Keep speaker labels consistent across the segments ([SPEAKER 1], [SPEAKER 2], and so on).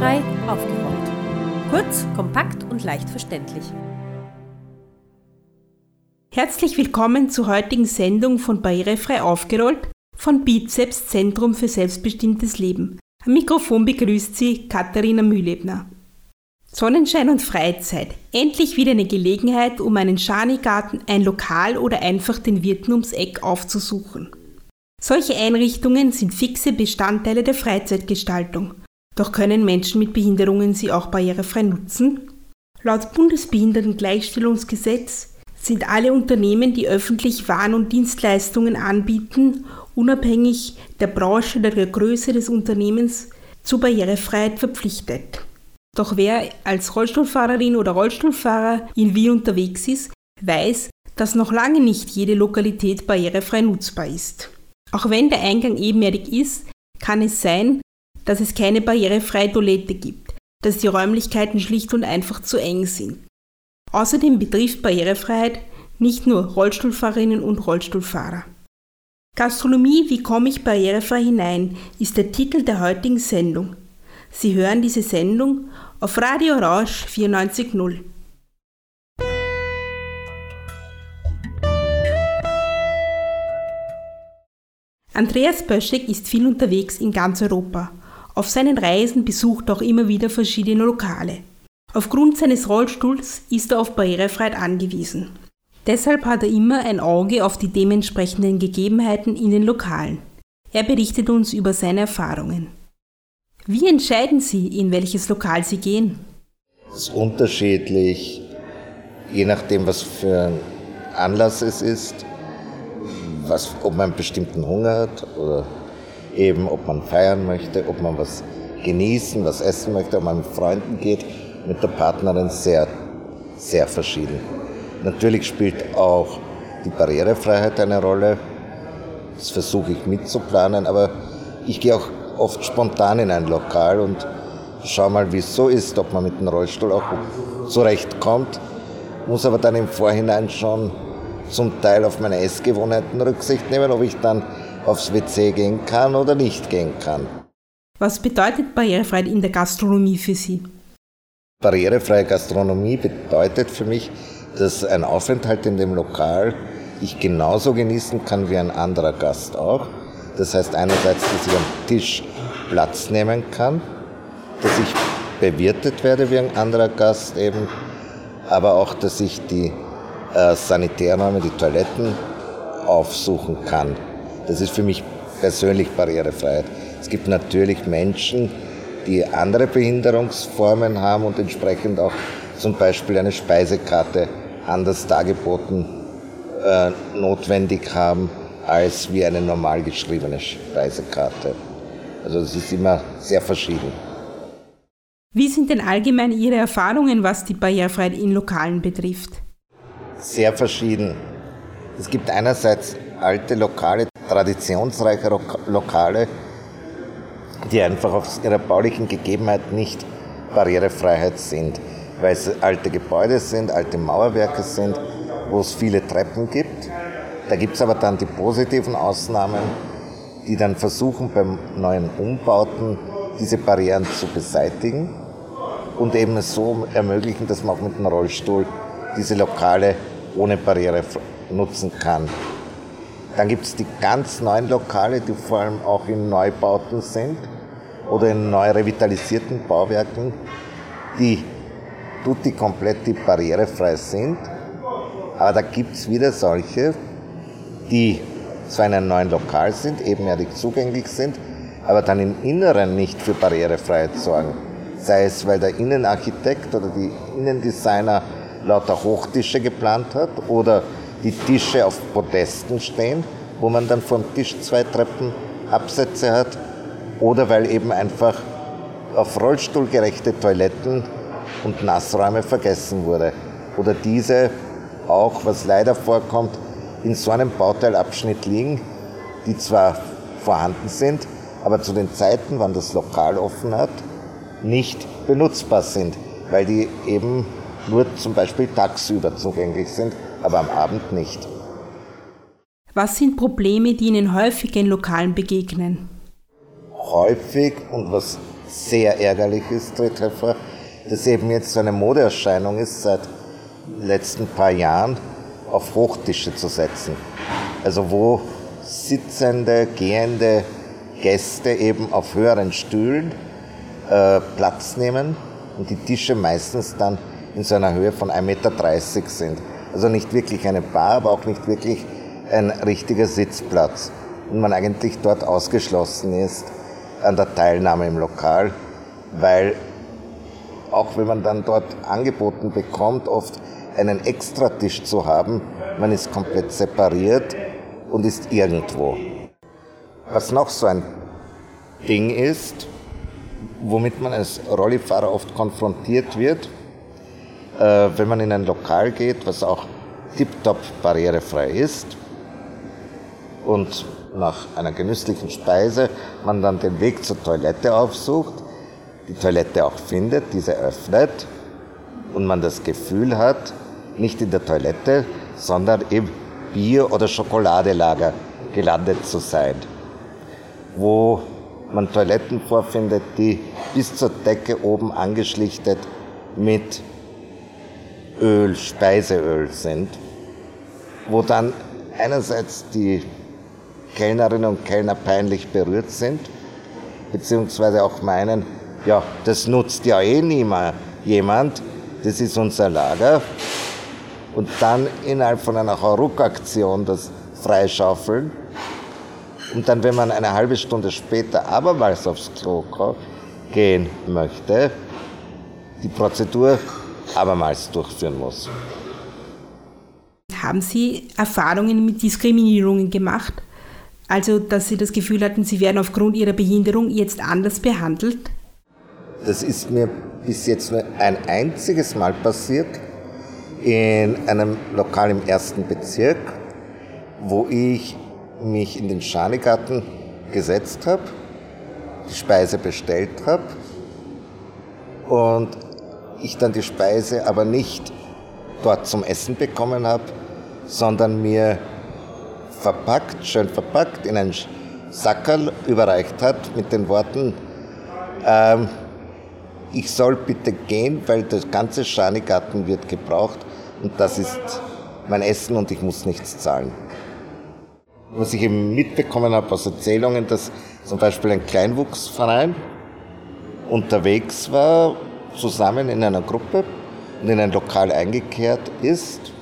[SPEAKER 1] Barrierefrei aufgeräumt. Kurz, kompakt und leicht verständlich.
[SPEAKER 2] Herzlich willkommen zur heutigen Sendung von Barrierefrei aufgerollt von Bizeps Zentrum für selbstbestimmtes Leben. Am Mikrofon begrüßt Sie Katharina Mühlebner. Sonnenschein und Freizeit. Endlich wieder eine Gelegenheit, um einen Schanigarten, ein Lokal oder einfach den Wirten ums Eck aufzusuchen. Solche Einrichtungen sind fixe Bestandteile der Freizeitgestaltung. Doch können Menschen mit Behinderungen sie auch barrierefrei nutzen? Laut Bundesbehindertengleichstellungsgesetz sind alle Unternehmen, die öffentlich Waren und Dienstleistungen anbieten, unabhängig der Branche oder der Größe des Unternehmens zur Barrierefreiheit verpflichtet. Doch wer als Rollstuhlfahrerin oder Rollstuhlfahrer in Wien unterwegs ist, weiß, dass noch lange nicht jede Lokalität barrierefrei nutzbar ist. Auch wenn der Eingang ebenerdig ist, kann es sein, dass es keine barrierefreie Toilette gibt, dass die Räumlichkeiten schlicht und einfach zu eng sind. Außerdem betrifft Barrierefreiheit nicht nur Rollstuhlfahrerinnen und Rollstuhlfahrer. Gastronomie, wie komme ich barrierefrei hinein, ist der Titel der heutigen Sendung. Sie hören diese Sendung auf Radio Rausch 94.0. Andreas Böschek ist viel unterwegs in ganz Europa. Auf seinen Reisen besucht er auch immer wieder verschiedene Lokale. Aufgrund seines Rollstuhls ist er auf Barrierefreiheit angewiesen. Deshalb hat er immer ein Auge auf die dementsprechenden Gegebenheiten in den Lokalen. Er berichtet uns über seine Erfahrungen. Wie entscheiden Sie, in welches Lokal Sie gehen?
[SPEAKER 3] Es ist unterschiedlich, je nachdem, was für ein Anlass es ist, was, ob man einen bestimmten Hunger hat oder eben ob man feiern möchte, ob man was genießen, was essen möchte, ob man mit Freunden geht, mit der Partnerin sehr, sehr verschieden. Natürlich spielt auch die Barrierefreiheit eine Rolle. Das versuche ich mitzuplanen, aber ich gehe auch oft spontan in ein Lokal und schaue mal, wie es so ist, ob man mit dem Rollstuhl auch zurechtkommt, muss aber dann im Vorhinein schon zum Teil auf meine Essgewohnheiten Rücksicht nehmen, ob ich dann aufs WC gehen kann oder nicht gehen kann.
[SPEAKER 2] Was bedeutet Barrierefreiheit in der Gastronomie für Sie?
[SPEAKER 3] Barrierefreie Gastronomie bedeutet für mich, dass ein Aufenthalt in dem Lokal ich genauso genießen kann wie ein anderer Gast auch. Das heißt einerseits, dass ich am Tisch Platz nehmen kann, dass ich bewirtet werde wie ein anderer Gast eben, aber auch, dass ich die äh, Sanitärräume, die Toiletten aufsuchen kann. Das ist für mich persönlich Barrierefreiheit. Es gibt natürlich Menschen, die andere Behinderungsformen haben und entsprechend auch zum Beispiel eine Speisekarte anders dargeboten äh, notwendig haben als wie eine normal geschriebene Speisekarte. Also es ist immer sehr verschieden.
[SPEAKER 2] Wie sind denn allgemein Ihre Erfahrungen, was die Barrierefreiheit in Lokalen betrifft?
[SPEAKER 3] Sehr verschieden. Es gibt einerseits alte Lokale, traditionsreiche Lokale, die einfach auf ihrer baulichen Gegebenheit nicht Barrierefreiheit sind, weil es alte Gebäude sind, alte Mauerwerke sind, wo es viele Treppen gibt. Da gibt es aber dann die positiven Ausnahmen, die dann versuchen beim neuen Umbauten diese Barrieren zu beseitigen und eben so ermöglichen, dass man auch mit dem Rollstuhl diese Lokale ohne Barriere nutzen kann. Dann gibt es die ganz neuen Lokale, die vor allem auch in Neubauten sind oder in neu revitalisierten Bauwerken, die tutti kompletti barrierefrei sind. Aber da gibt es wieder solche, die zwar in einem neuen Lokal sind, ebenerdig zugänglich sind, aber dann im Inneren nicht für Barrierefreiheit sorgen. Sei es, weil der Innenarchitekt oder die Innendesigner lauter Hochtische geplant hat oder die Tische auf Podesten stehen, wo man dann vom Tisch zwei Treppenabsätze hat, oder weil eben einfach auf rollstuhlgerechte Toiletten und Nassräume vergessen wurde. Oder diese auch, was leider vorkommt, in so einem Bauteilabschnitt liegen, die zwar vorhanden sind, aber zu den Zeiten, wann das Lokal offen hat, nicht benutzbar sind, weil die eben nur zum Beispiel tagsüber zugänglich sind aber am Abend nicht.
[SPEAKER 2] Was sind Probleme, die Ihnen häufig in Lokalen begegnen?
[SPEAKER 3] Häufig und was sehr ärgerlich ist, tritt hervor, dass eben jetzt so eine Modeerscheinung ist, seit den letzten paar Jahren auf Hochtische zu setzen. Also wo sitzende, gehende Gäste eben auf höheren Stühlen äh, Platz nehmen und die Tische meistens dann in so einer Höhe von 1,30 Meter sind. Also nicht wirklich eine Bar, aber auch nicht wirklich ein richtiger Sitzplatz. Und man eigentlich dort ausgeschlossen ist an der Teilnahme im Lokal, weil auch wenn man dann dort angeboten bekommt, oft einen Extratisch zu haben, man ist komplett separiert und ist irgendwo. Was noch so ein Ding ist, womit man als Rollifahrer oft konfrontiert wird, wenn man in ein Lokal geht, was auch tiptop barrierefrei ist und nach einer genüsslichen Speise man dann den Weg zur Toilette aufsucht, die Toilette auch findet, diese öffnet und man das Gefühl hat, nicht in der Toilette, sondern im Bier- oder Schokoladelager gelandet zu sein, wo man Toiletten vorfindet, die bis zur Decke oben angeschlichtet mit Öl, Speiseöl sind, wo dann einerseits die Kellnerinnen und Kellner peinlich berührt sind, beziehungsweise auch meinen, ja, das nutzt ja eh niemand jemand, das ist unser Lager. Und dann innerhalb von einer Hauruck-Aktion das freischaufeln. Und dann, wenn man eine halbe Stunde später abermals aufs Klo gehen möchte, die Prozedur abermals durchführen muss.
[SPEAKER 2] Haben Sie Erfahrungen mit Diskriminierungen gemacht? Also, dass Sie das Gefühl hatten, Sie werden aufgrund Ihrer Behinderung jetzt anders behandelt?
[SPEAKER 3] Das ist mir bis jetzt nur ein einziges Mal passiert in einem Lokal im ersten Bezirk, wo ich mich in den Schanigarten gesetzt habe, die Speise bestellt habe und ich dann die Speise aber nicht dort zum Essen bekommen habe, sondern mir verpackt, schön verpackt, in einen Sackerl überreicht hat mit den Worten, ähm, ich soll bitte gehen, weil das ganze Schanigarten wird gebraucht und das ist mein Essen und ich muss nichts zahlen. Was ich eben mitbekommen habe aus Erzählungen, dass zum Beispiel ein Kleinwuchsverein unterwegs war zusammen in einer Gruppe und in ein Lokal eingekehrt ist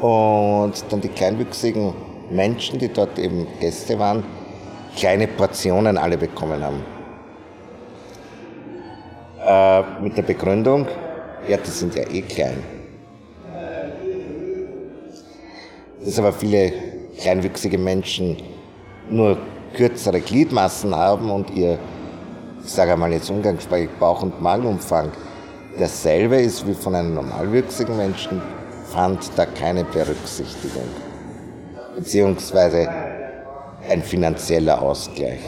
[SPEAKER 3] und dann die kleinwüchsigen Menschen, die dort eben Gäste waren, kleine Portionen alle bekommen haben. Äh, mit der Begründung, ja, die sind ja eh klein. Dass aber viele kleinwüchsige Menschen nur kürzere Gliedmassen haben und ihr ich sage einmal jetzt umgangssprachlich, Bauch- und Magenumfang derselbe ist wie von einem normalwüchsigen Menschen, fand da keine Berücksichtigung. Beziehungsweise ein finanzieller Ausgleich.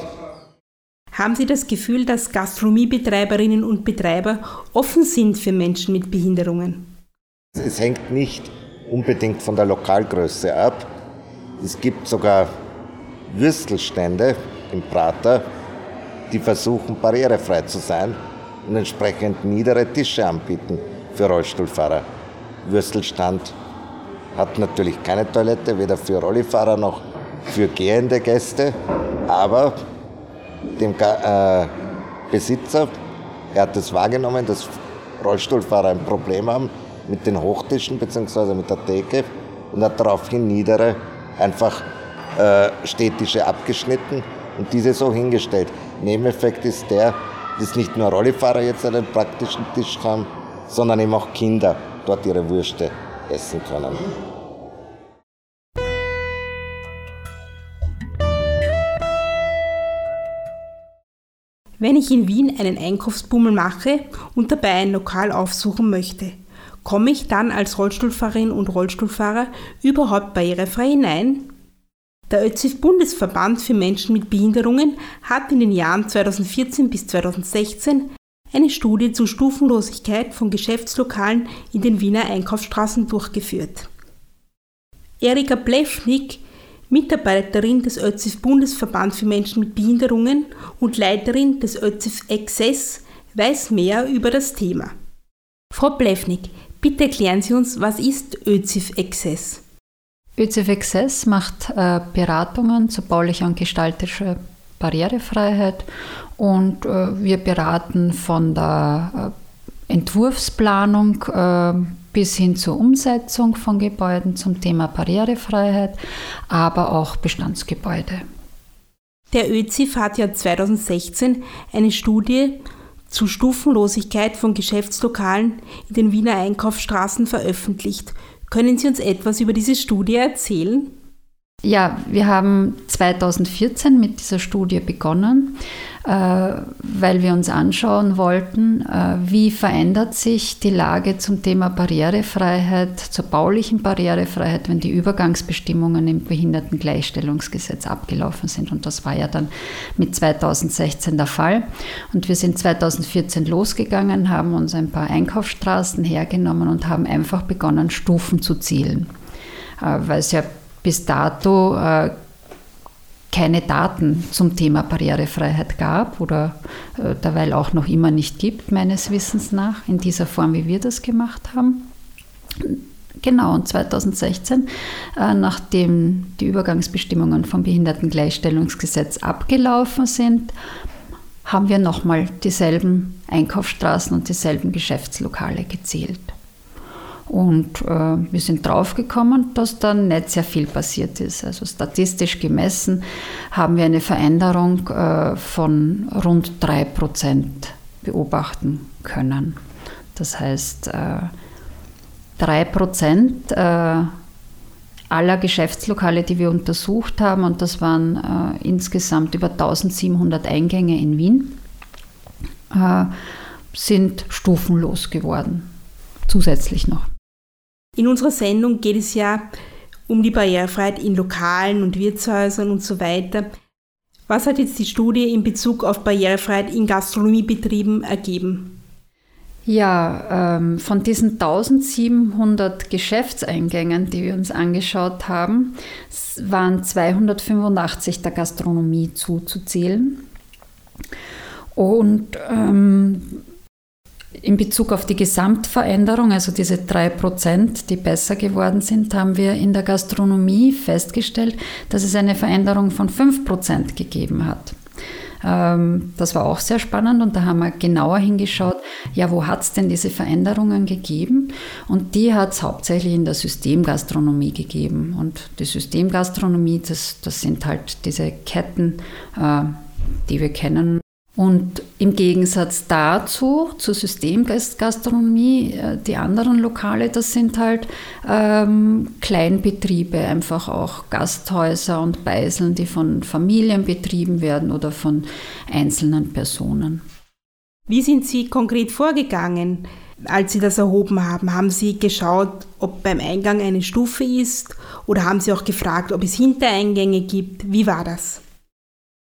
[SPEAKER 2] Haben Sie das Gefühl, dass Gastronomiebetreiberinnen und Betreiber offen sind für Menschen mit Behinderungen?
[SPEAKER 3] Es hängt nicht unbedingt von der Lokalgröße ab. Es gibt sogar Würstelstände im Prater, die versuchen, barrierefrei zu sein und entsprechend niedere Tische anbieten für Rollstuhlfahrer. Würstelstand hat natürlich keine Toilette, weder für Rollifahrer noch für gehende Gäste, aber dem äh, Besitzer, er hat es wahrgenommen, dass Rollstuhlfahrer ein Problem haben mit den Hochtischen bzw. mit der Theke und hat daraufhin niedere einfach äh, Städtische abgeschnitten und diese so hingestellt. Nebeneffekt ist der, dass nicht nur Rollifahrer jetzt einen praktischen Tisch haben, sondern eben auch Kinder dort ihre Würste essen können.
[SPEAKER 2] Wenn ich in Wien einen Einkaufsbummel mache und dabei ein Lokal aufsuchen möchte, komme ich dann als Rollstuhlfahrerin und Rollstuhlfahrer überhaupt barrierefrei hinein? Der ÖZIF-Bundesverband für Menschen mit Behinderungen hat in den Jahren 2014 bis 2016 eine Studie zur Stufenlosigkeit von Geschäftslokalen in den Wiener Einkaufsstraßen durchgeführt. Erika Plefnik, Mitarbeiterin des ÖZIF Bundesverband für Menschen mit Behinderungen und Leiterin des ÖZIF Access, weiß mehr über das Thema. Frau Plewnik, bitte erklären Sie uns, was ist ÖZIF Access?
[SPEAKER 4] ÖZIF Access macht äh, Beratungen zu baulicher und gestalterischer Barrierefreiheit und äh, wir beraten von der äh, Entwurfsplanung äh, bis hin zur Umsetzung von Gebäuden zum Thema Barrierefreiheit, aber auch Bestandsgebäude.
[SPEAKER 2] Der ÖZIF hat ja 2016 eine Studie zur Stufenlosigkeit von Geschäftslokalen in den Wiener Einkaufsstraßen veröffentlicht. Können Sie uns etwas über diese Studie erzählen?
[SPEAKER 4] Ja, wir haben 2014 mit dieser Studie begonnen, äh, weil wir uns anschauen wollten, äh, wie verändert sich die Lage zum Thema Barrierefreiheit, zur baulichen Barrierefreiheit, wenn die Übergangsbestimmungen im Behindertengleichstellungsgesetz abgelaufen sind. Und das war ja dann mit 2016 der Fall. Und wir sind 2014 losgegangen, haben uns ein paar Einkaufsstraßen hergenommen und haben einfach begonnen, Stufen zu zielen äh, weil es ja bis dato äh, keine Daten zum Thema Barrierefreiheit gab oder äh, derweil auch noch immer nicht gibt, meines Wissens nach, in dieser Form, wie wir das gemacht haben. Genau, und 2016, äh, nachdem die Übergangsbestimmungen vom Behindertengleichstellungsgesetz abgelaufen sind, haben wir nochmal dieselben Einkaufsstraßen und dieselben Geschäftslokale gezählt. Und äh, wir sind draufgekommen, dass da nicht sehr viel passiert ist. Also statistisch gemessen haben wir eine Veränderung äh, von rund 3% beobachten können. Das heißt, äh, 3% äh, aller Geschäftslokale, die wir untersucht haben, und das waren äh, insgesamt über 1700 Eingänge in Wien, äh, sind stufenlos geworden. Zusätzlich noch.
[SPEAKER 2] In unserer Sendung geht es ja um die Barrierefreiheit in Lokalen und Wirtshäusern und so weiter. Was hat jetzt die Studie in Bezug auf Barrierefreiheit in Gastronomiebetrieben ergeben?
[SPEAKER 4] Ja, ähm, von diesen 1700 Geschäftseingängen, die wir uns angeschaut haben, waren 285 der Gastronomie zuzuzählen. Und ähm, in Bezug auf die Gesamtveränderung, also diese drei Prozent, die besser geworden sind, haben wir in der Gastronomie festgestellt, dass es eine Veränderung von fünf Prozent gegeben hat. Ähm, das war auch sehr spannend und da haben wir genauer hingeschaut, ja, wo hat es denn diese Veränderungen gegeben? Und die hat es hauptsächlich in der Systemgastronomie gegeben. Und die Systemgastronomie, das, das sind halt diese Ketten, äh, die wir kennen, und im Gegensatz dazu, zur Systemgastronomie, äh, die anderen Lokale, das sind halt ähm, Kleinbetriebe, einfach auch Gasthäuser und Beiseln, die von Familien betrieben werden oder von einzelnen Personen.
[SPEAKER 2] Wie sind Sie konkret vorgegangen, als Sie das erhoben haben? Haben Sie geschaut, ob beim Eingang eine Stufe ist oder haben Sie auch gefragt, ob es Hintereingänge gibt? Wie war das?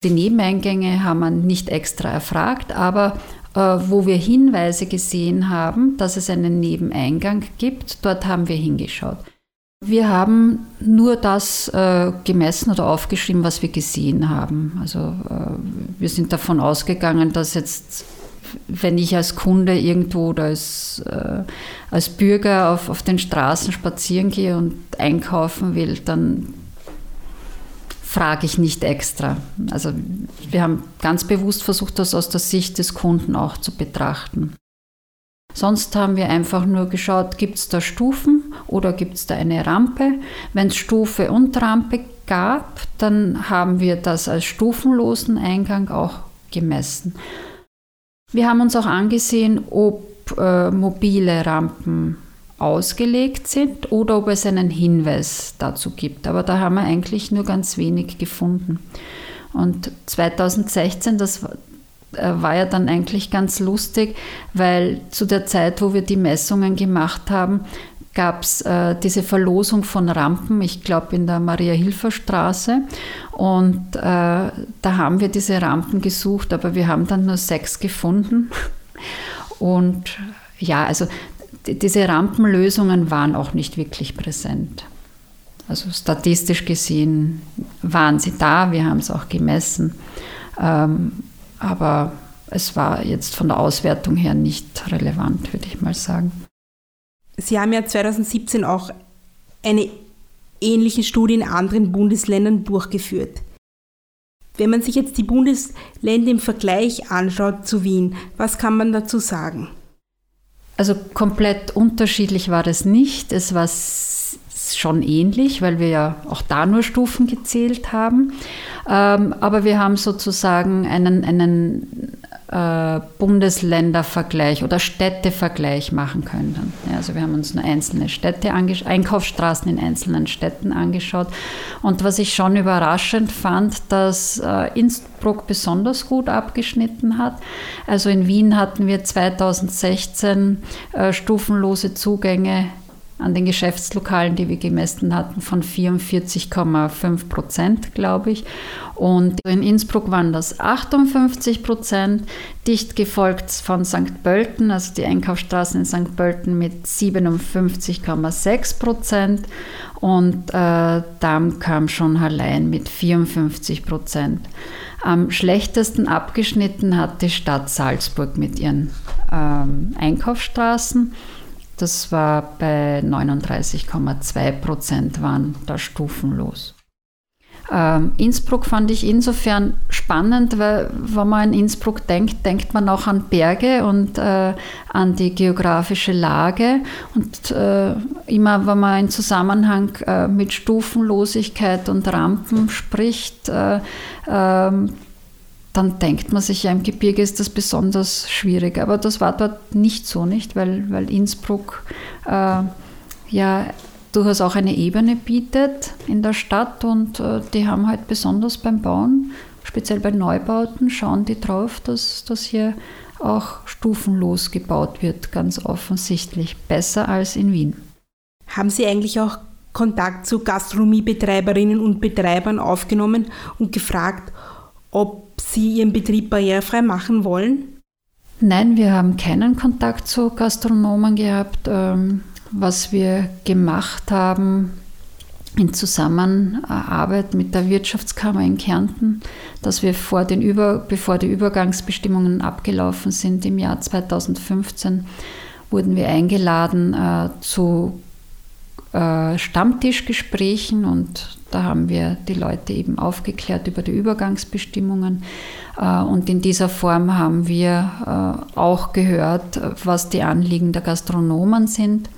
[SPEAKER 4] Die Nebeneingänge haben wir nicht extra erfragt, aber äh, wo wir Hinweise gesehen haben, dass es einen Nebeneingang gibt, dort haben wir hingeschaut. Wir haben nur das äh, gemessen oder aufgeschrieben, was wir gesehen haben. Also äh, wir sind davon ausgegangen, dass jetzt, wenn ich als Kunde irgendwo oder als, äh, als Bürger auf, auf den Straßen spazieren gehe und einkaufen will, dann frage ich nicht extra. Also wir haben ganz bewusst versucht, das aus der Sicht des Kunden auch zu betrachten. Sonst haben wir einfach nur geschaut, gibt es da Stufen oder gibt es da eine Rampe. Wenn es Stufe und Rampe gab, dann haben wir das als stufenlosen Eingang auch gemessen. Wir haben uns auch angesehen, ob äh, mobile Rampen ausgelegt sind oder ob es einen Hinweis dazu gibt. Aber da haben wir eigentlich nur ganz wenig gefunden. Und 2016, das äh, war ja dann eigentlich ganz lustig, weil zu der Zeit, wo wir die Messungen gemacht haben, gab es äh, diese Verlosung von Rampen, ich glaube in der Maria-Hilfer-Straße. Und äh, da haben wir diese Rampen gesucht, aber wir haben dann nur sechs gefunden. Und ja, also diese Rampenlösungen waren auch nicht wirklich präsent. Also statistisch gesehen waren sie da, wir haben es auch gemessen. Ähm, aber es war jetzt von der Auswertung her nicht relevant, würde ich mal sagen.
[SPEAKER 2] Sie haben ja 2017 auch eine ähnliche Studie in anderen Bundesländern durchgeführt. Wenn man sich jetzt die Bundesländer im Vergleich anschaut zu Wien, was kann man dazu sagen?
[SPEAKER 4] Also komplett unterschiedlich war das nicht. Es war schon ähnlich, weil wir ja auch da nur Stufen gezählt haben. Ähm, aber wir haben sozusagen einen, einen äh, Bundesländervergleich oder Städtevergleich machen können. Ja, also wir haben uns nur einzelne Städte, Einkaufsstraßen in einzelnen Städten angeschaut. Und was ich schon überraschend fand, dass äh, Innsbruck besonders gut abgeschnitten hat. Also in Wien hatten wir 2016 äh, stufenlose Zugänge an den Geschäftslokalen, die wir gemessen hatten, von 44,5 Prozent, glaube ich. Und in Innsbruck waren das 58 Prozent, dicht gefolgt von St. Pölten, also die Einkaufsstraßen in St. Pölten mit 57,6 Prozent. Und äh, Damm kam schon allein mit 54 Prozent. Am schlechtesten abgeschnitten hat die Stadt Salzburg mit ihren ähm, Einkaufsstraßen. Das war bei 39,2 Prozent waren da stufenlos. Ähm, Innsbruck fand ich insofern spannend, weil wenn man an Innsbruck denkt, denkt man auch an Berge und äh, an die geografische Lage. Und äh, immer, wenn man in Zusammenhang äh, mit Stufenlosigkeit und Rampen spricht, äh, ähm, dann denkt man sich ja, im Gebirge ist das besonders schwierig. Aber das war dort nicht so, nicht? Weil, weil Innsbruck äh, ja durchaus auch eine Ebene bietet in der Stadt und äh, die haben halt besonders beim Bauen, speziell bei Neubauten, schauen die drauf, dass, dass hier auch stufenlos gebaut wird, ganz offensichtlich. Besser als in Wien.
[SPEAKER 2] Haben Sie eigentlich auch Kontakt zu Gastronomiebetreiberinnen und Betreibern aufgenommen und gefragt, ob Sie Ihren Betrieb barrierefrei machen wollen?
[SPEAKER 4] Nein, wir haben keinen Kontakt zu Gastronomen gehabt. Ähm, was wir gemacht haben in Zusammenarbeit mit der Wirtschaftskammer in Kärnten, dass wir vor den Über, bevor die Übergangsbestimmungen abgelaufen sind im Jahr 2015, wurden wir eingeladen äh, zu äh, Stammtischgesprächen und da haben wir die Leute eben aufgeklärt über die Übergangsbestimmungen. Äh, und in dieser Form haben wir äh, auch gehört, was die Anliegen der Gastronomen sind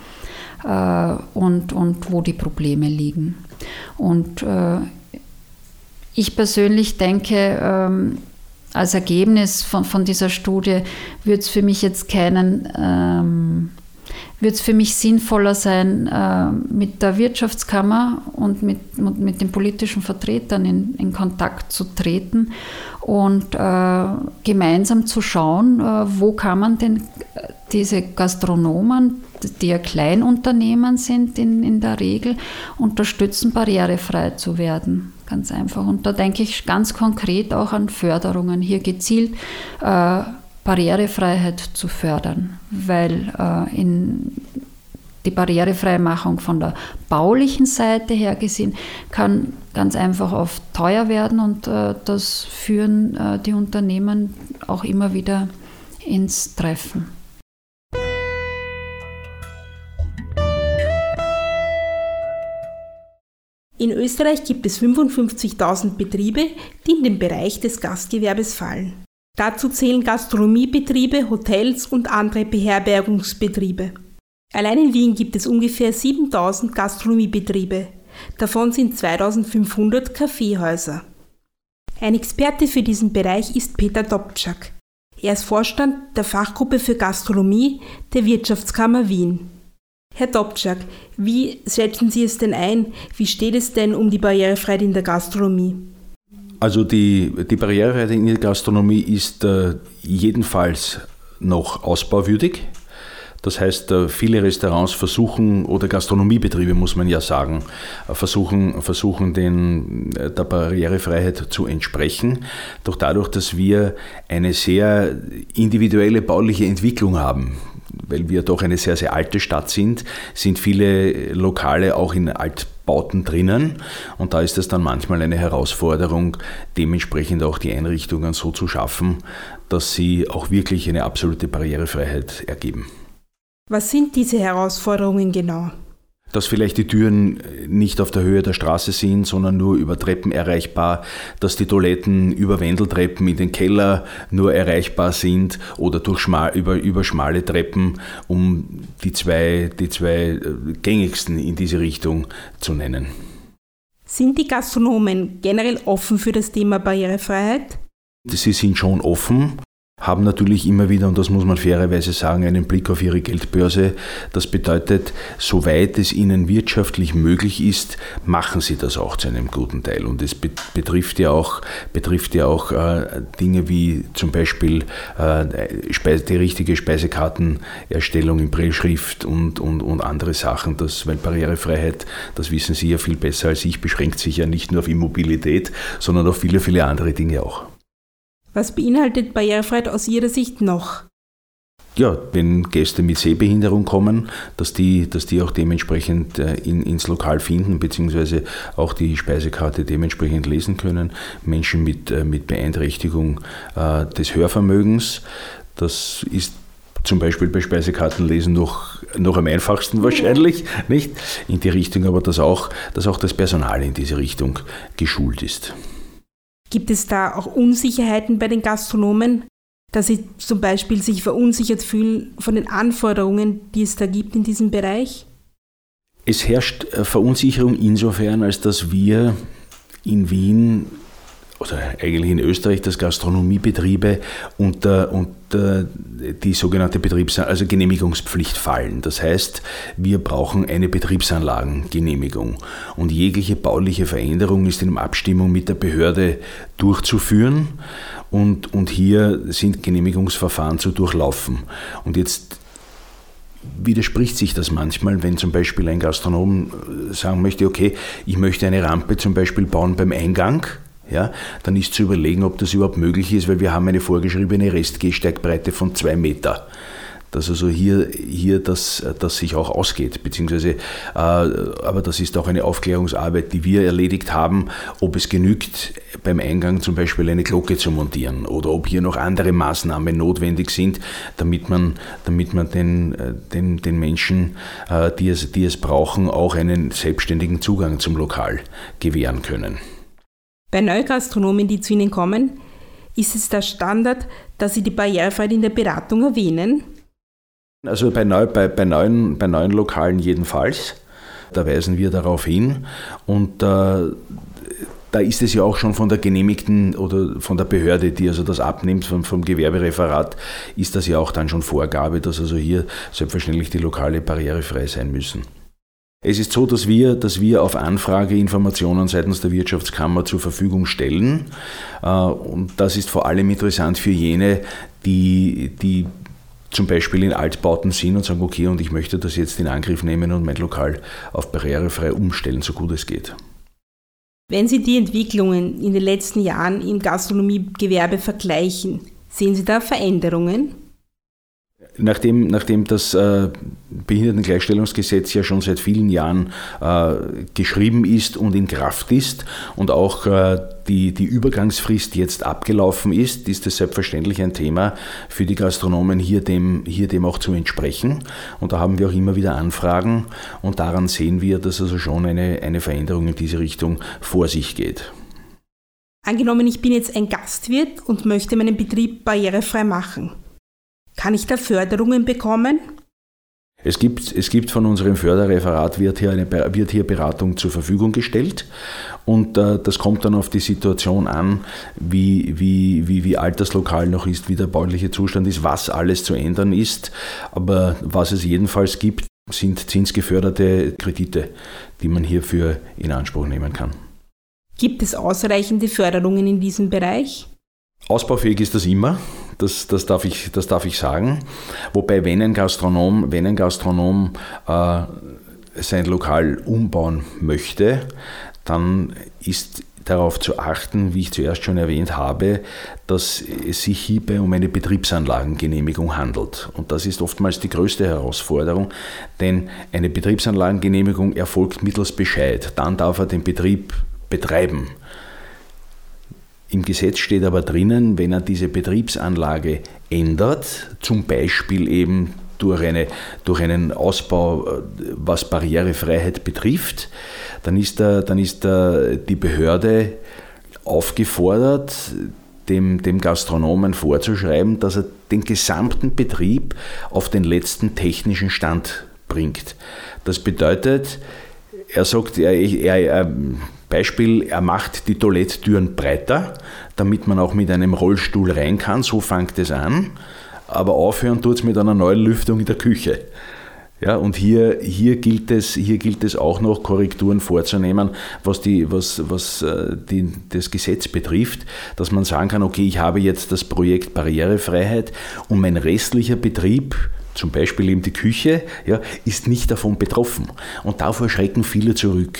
[SPEAKER 4] und, und wo die Probleme liegen. Und ich persönlich denke, ähm, als Ergebnis von, von dieser Studie wird es für mich jetzt keinen ähm, wird es für mich sinnvoller sein, äh, mit der Wirtschaftskammer und mit, mit den politischen Vertretern in, in Kontakt zu treten und äh, gemeinsam zu schauen, äh, wo kann man denn diese Gastronomen, die ja Kleinunternehmen sind in, in der Regel, unterstützen, barrierefrei zu werden. Ganz einfach. Und da denke ich ganz konkret auch an Förderungen, hier gezielt äh, Barrierefreiheit zu fördern, weil äh, in die Barrierefreimachung von der baulichen Seite her gesehen kann ganz einfach oft teuer werden und äh, das führen äh, die Unternehmen auch immer wieder ins Treffen.
[SPEAKER 2] In Österreich gibt es 55.000 Betriebe, die in den Bereich des Gastgewerbes fallen. Dazu zählen Gastronomiebetriebe, Hotels und andere Beherbergungsbetriebe. Allein in Wien gibt es ungefähr 7000 Gastronomiebetriebe. Davon sind 2500 Kaffeehäuser. Ein Experte für diesen Bereich ist Peter Dobczak. Er ist Vorstand der Fachgruppe für Gastronomie der Wirtschaftskammer Wien. Herr Dobczak, wie schätzen Sie es denn ein? Wie steht es denn um die Barrierefreiheit in der Gastronomie?
[SPEAKER 5] Also die, die Barrierefreiheit in der Gastronomie ist äh, jedenfalls noch ausbauwürdig. Das heißt, äh, viele Restaurants versuchen, oder Gastronomiebetriebe muss man ja sagen, äh, versuchen, versuchen den, äh, der Barrierefreiheit zu entsprechen. Doch dadurch, dass wir eine sehr individuelle bauliche Entwicklung haben, weil wir doch eine sehr, sehr alte Stadt sind, sind viele Lokale auch in alt Bauten drinnen. Und da ist es dann manchmal eine Herausforderung, dementsprechend auch die Einrichtungen so zu schaffen, dass sie auch wirklich eine absolute Barrierefreiheit ergeben.
[SPEAKER 2] Was sind diese Herausforderungen genau?
[SPEAKER 5] Dass vielleicht die Türen nicht auf der Höhe der Straße sind, sondern nur über Treppen erreichbar, dass die Toiletten über Wendeltreppen in den Keller nur erreichbar sind oder durch schmal, über, über schmale Treppen, um die zwei, die zwei äh, gängigsten in diese Richtung zu nennen.
[SPEAKER 2] Sind die Gastronomen generell offen für das Thema Barrierefreiheit?
[SPEAKER 5] Sie sind schon offen haben natürlich immer wieder, und das muss man fairerweise sagen, einen Blick auf ihre Geldbörse. Das bedeutet, soweit es ihnen wirtschaftlich möglich ist, machen sie das auch zu einem guten Teil. Und es betrifft ja auch, betrifft ja auch äh, Dinge wie zum Beispiel äh, die richtige Speisekartenerstellung in Brillschrift und, und, und andere Sachen. Das, weil Barrierefreiheit, das wissen Sie ja viel besser als ich, beschränkt sich ja nicht nur auf Immobilität, sondern auf viele, viele andere Dinge auch.
[SPEAKER 2] Was beinhaltet Barrierefreiheit aus Ihrer Sicht noch?
[SPEAKER 5] ja, wenn Gäste mit Sehbehinderung kommen, dass die, dass die auch dementsprechend äh, in, ins Lokal finden, beziehungsweise auch die Speisekarte dementsprechend lesen können. Menschen mit, äh, mit Beeinträchtigung äh, des Hörvermögens, das ist zum Beispiel bei Speisekartenlesen noch, noch am einfachsten wahrscheinlich, nicht? In die Richtung, aber dass auch, dass auch das Personal in diese Richtung geschult ist.
[SPEAKER 2] Gibt es da auch Unsicherheiten bei den Gastronomen, dass sie zum Beispiel sich verunsichert fühlen von den Anforderungen, die es da gibt in diesem Bereich?
[SPEAKER 5] Es herrscht Verunsicherung insofern, als dass wir in Wien oder eigentlich in Österreich, dass Gastronomiebetriebe unter, unter die sogenannte Betriebs also Genehmigungspflicht fallen. Das heißt, wir brauchen eine Betriebsanlagengenehmigung. Und jegliche bauliche Veränderung ist in Abstimmung mit der Behörde durchzuführen. Und, und hier sind Genehmigungsverfahren zu durchlaufen. Und jetzt widerspricht sich das manchmal, wenn zum Beispiel ein Gastronom sagen möchte, okay, ich möchte eine Rampe zum Beispiel bauen beim Eingang ja, dann ist zu überlegen, ob das überhaupt möglich ist, weil wir haben eine vorgeschriebene Restgehsteigbreite von zwei Meter. Dass also hier, hier das, das sich auch ausgeht, beziehungsweise, äh, aber das ist auch eine Aufklärungsarbeit, die wir erledigt haben, ob es genügt, beim Eingang zum Beispiel eine Glocke zu montieren oder ob hier noch andere Maßnahmen notwendig sind, damit man, damit man den, äh, den, den Menschen, äh, die, es, die es brauchen, auch einen selbstständigen Zugang zum Lokal gewähren können.
[SPEAKER 2] Bei Neugastronomen, die zu Ihnen kommen, ist es der Standard, dass Sie die Barrierefreiheit in der Beratung erwähnen?
[SPEAKER 5] Also bei, neu, bei, bei, neuen, bei neuen Lokalen jedenfalls. Da weisen wir darauf hin. Und äh, da ist es ja auch schon von der genehmigten oder von der Behörde, die also das abnimmt, vom, vom, Gewerbereferat, ist das ja auch dann schon Vorgabe, dass also hier selbstverständlich die Lokale barrierefrei sein müssen. Es ist so, dass wir, dass wir auf Anfrage Informationen seitens der Wirtschaftskammer zur Verfügung stellen. Äh, und das ist vor allem interessant für jene, die, die zum Beispiel in Altbauten sind und sagen, okay, und ich möchte das jetzt in Angriff nehmen und mein Lokal auf barrierefrei umstellen, so gut es geht.
[SPEAKER 2] Wenn Sie die Entwicklungen in den letzten Jahren im Gastronomiegewerbe vergleichen, sehen Sie da Veränderungen?
[SPEAKER 5] Nachdem, nachdem das äh, Behindertengleichstellungsgesetz ja schon seit vielen Jahren äh, geschrieben ist und in Kraft ist und auch äh, die, die Übergangsfrist jetzt abgelaufen ist, ist es selbstverständlich ein Thema für die Gastronomen, hier dem, hier dem auch zu entsprechen. Und da haben wir auch immer wieder Anfragen und daran sehen wir, dass also schon eine, eine Veränderung in diese Richtung vor sich geht.
[SPEAKER 2] Angenommen, ich bin jetzt ein Gastwirt und möchte meinen Betrieb barrierefrei machen. Kann ich da Förderungen bekommen?
[SPEAKER 5] Es gibt, es gibt von unserem Förderreferat, wird hier, eine, wird hier Beratung zur Verfügung gestellt und äh, das kommt dann auf die Situation an, wie, wie, wie, wie alt das Lokal noch ist, wie der bauliche Zustand ist, was alles zu ändern ist. Aber was es jedenfalls gibt, sind zinsgeförderte Kredite, die man hierfür in Anspruch nehmen kann.
[SPEAKER 2] Gibt es ausreichende Förderungen in diesem Bereich?
[SPEAKER 5] Ausbaufähig ist das immer. Das, das, darf ich, das darf ich sagen. Wobei, wenn ein Gastronom, wenn ein Gastronom äh, sein Lokal umbauen möchte, dann ist darauf zu achten, wie ich zuerst schon erwähnt habe, dass es sich hierbei um eine Betriebsanlagengenehmigung handelt. Und das ist oftmals die größte Herausforderung, denn eine Betriebsanlagengenehmigung erfolgt mittels Bescheid. Dann darf er den Betrieb betreiben. Im Gesetz steht aber drinnen, wenn er diese Betriebsanlage ändert, zum Beispiel eben durch, eine, durch einen Ausbau, äh, was Barrierefreiheit betrifft, dann ist, da, dann ist da die Behörde aufgefordert, dem, dem Gastronomen vorzuschreiben, dass er den gesamten Betrieb auf den letzten technischen Stand bringt. Das bedeutet, er sagt, er, er, Beispiel, er macht die Toiletttüren breiter, damit man auch mit einem Rollstuhl rein kann, so fängt es an aber aufhören tut es mit einer neuen Lüftung in der Küche. Ja, und hier, hier, gilt es, hier gilt es auch noch, Korrekturen vorzunehmen, was, die, was, was äh, die, das Gesetz betrifft, dass man sagen kann, okay, ich habe jetzt das Projekt Barrierefreiheit und mein restlicher Betrieb, zum Beispiel eben die Küche, ja, ist nicht davon betroffen. Und davor schrecken viele zurück.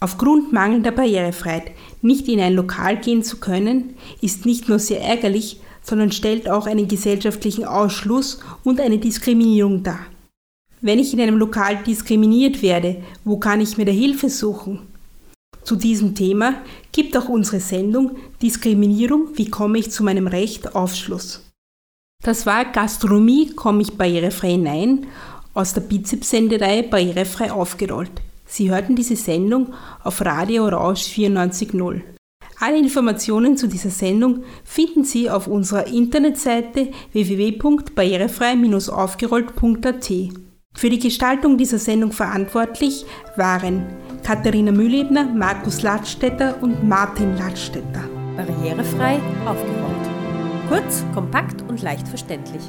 [SPEAKER 2] Aufgrund mangelnder Barrierefreiheit nicht in ein Lokal gehen zu können, ist nicht nur sehr ärgerlich, sondern stellt auch einen gesellschaftlichen Ausschluss und eine Diskriminierung dar. Wenn ich in einem Lokal diskriminiert werde, wo kann ich mir da Hilfe suchen? Zu diesem Thema gibt auch unsere Sendung Diskriminierung, wie komme ich zu meinem Recht Aufschluss. Das war Gastronomie, komme ich barrierefrei hinein aus der Bizeps-Senderei Barrierefrei aufgerollt. Sie hörten diese Sendung auf Radio Rausch 94.0. Alle Informationen zu dieser Sendung finden Sie auf unserer Internetseite www.barrierefrei-aufgerollt.at. Für die Gestaltung dieser Sendung verantwortlich waren Katharina Mühlebner, Markus Ladstätter und Martin Ladstätter.
[SPEAKER 1] Barrierefrei aufgerollt. Kurz, kompakt und leicht verständlich.